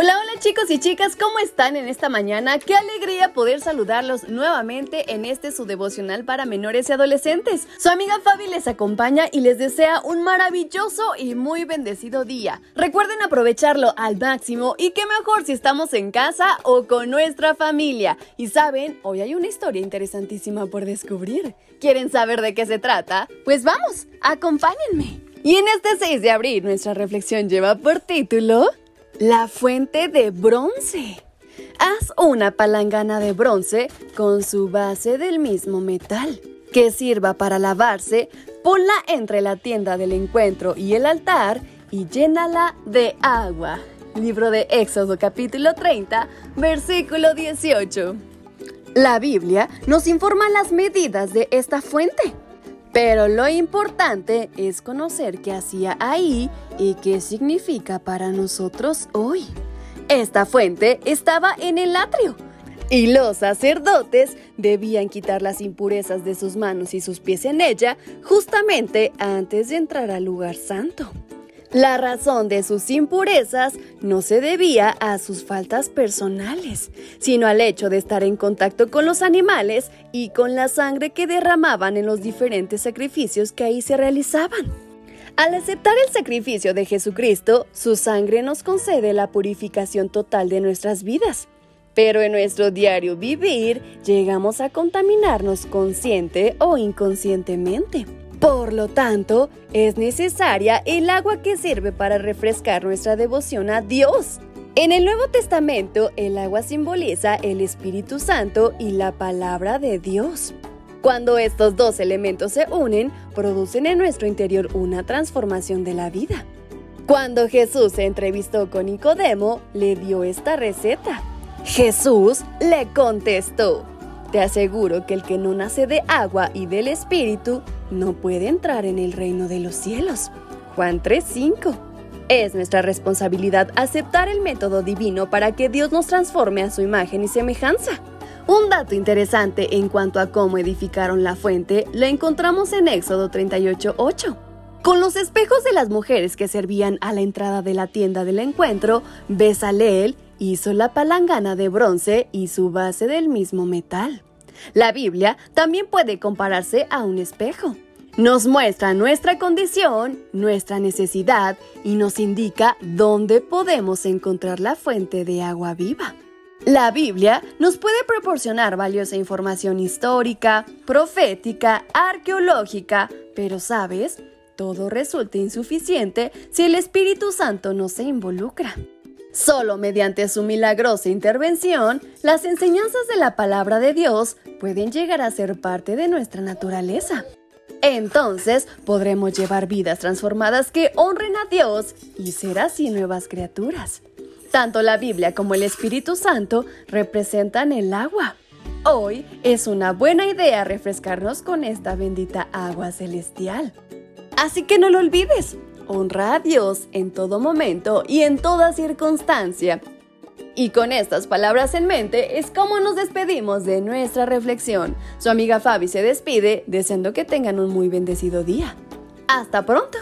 Hola, hola chicos y chicas, ¿cómo están en esta mañana? Qué alegría poder saludarlos nuevamente en este su devocional para menores y adolescentes. Su amiga Fabi les acompaña y les desea un maravilloso y muy bendecido día. Recuerden aprovecharlo al máximo y qué mejor si estamos en casa o con nuestra familia. Y saben, hoy hay una historia interesantísima por descubrir. ¿Quieren saber de qué se trata? Pues vamos, acompáñenme. Y en este 6 de abril nuestra reflexión lleva por título la fuente de bronce. Haz una palangana de bronce con su base del mismo metal. Que sirva para lavarse, ponla entre la tienda del encuentro y el altar y llénala de agua. Libro de Éxodo capítulo 30, versículo 18. La Biblia nos informa las medidas de esta fuente. Pero lo importante es conocer qué hacía ahí y qué significa para nosotros hoy. Esta fuente estaba en el atrio y los sacerdotes debían quitar las impurezas de sus manos y sus pies en ella justamente antes de entrar al lugar santo. La razón de sus impurezas no se debía a sus faltas personales, sino al hecho de estar en contacto con los animales y con la sangre que derramaban en los diferentes sacrificios que ahí se realizaban. Al aceptar el sacrificio de Jesucristo, su sangre nos concede la purificación total de nuestras vidas. Pero en nuestro diario vivir llegamos a contaminarnos consciente o inconscientemente. Por lo tanto, es necesaria el agua que sirve para refrescar nuestra devoción a Dios. En el Nuevo Testamento, el agua simboliza el Espíritu Santo y la palabra de Dios. Cuando estos dos elementos se unen, producen en nuestro interior una transformación de la vida. Cuando Jesús se entrevistó con Nicodemo, le dio esta receta. Jesús le contestó, te aseguro que el que no nace de agua y del Espíritu no puede entrar en el reino de los cielos. Juan 3:5. Es nuestra responsabilidad aceptar el método divino para que Dios nos transforme a su imagen y semejanza. Un dato interesante en cuanto a cómo edificaron la fuente lo encontramos en Éxodo 38:8. Con los espejos de las mujeres que servían a la entrada de la tienda del encuentro, Besaleel hizo la palangana de bronce y su base del mismo metal. La Biblia también puede compararse a un espejo. Nos muestra nuestra condición, nuestra necesidad y nos indica dónde podemos encontrar la fuente de agua viva. La Biblia nos puede proporcionar valiosa información histórica, profética, arqueológica, pero sabes, todo resulta insuficiente si el Espíritu Santo no se involucra. Solo mediante su milagrosa intervención, las enseñanzas de la palabra de Dios pueden llegar a ser parte de nuestra naturaleza. Entonces podremos llevar vidas transformadas que honren a Dios y ser así nuevas criaturas. Tanto la Biblia como el Espíritu Santo representan el agua. Hoy es una buena idea refrescarnos con esta bendita agua celestial. Así que no lo olvides, honra a Dios en todo momento y en toda circunstancia. Y con estas palabras en mente es como nos despedimos de nuestra reflexión. Su amiga Fabi se despide deseando que tengan un muy bendecido día. ¡Hasta pronto!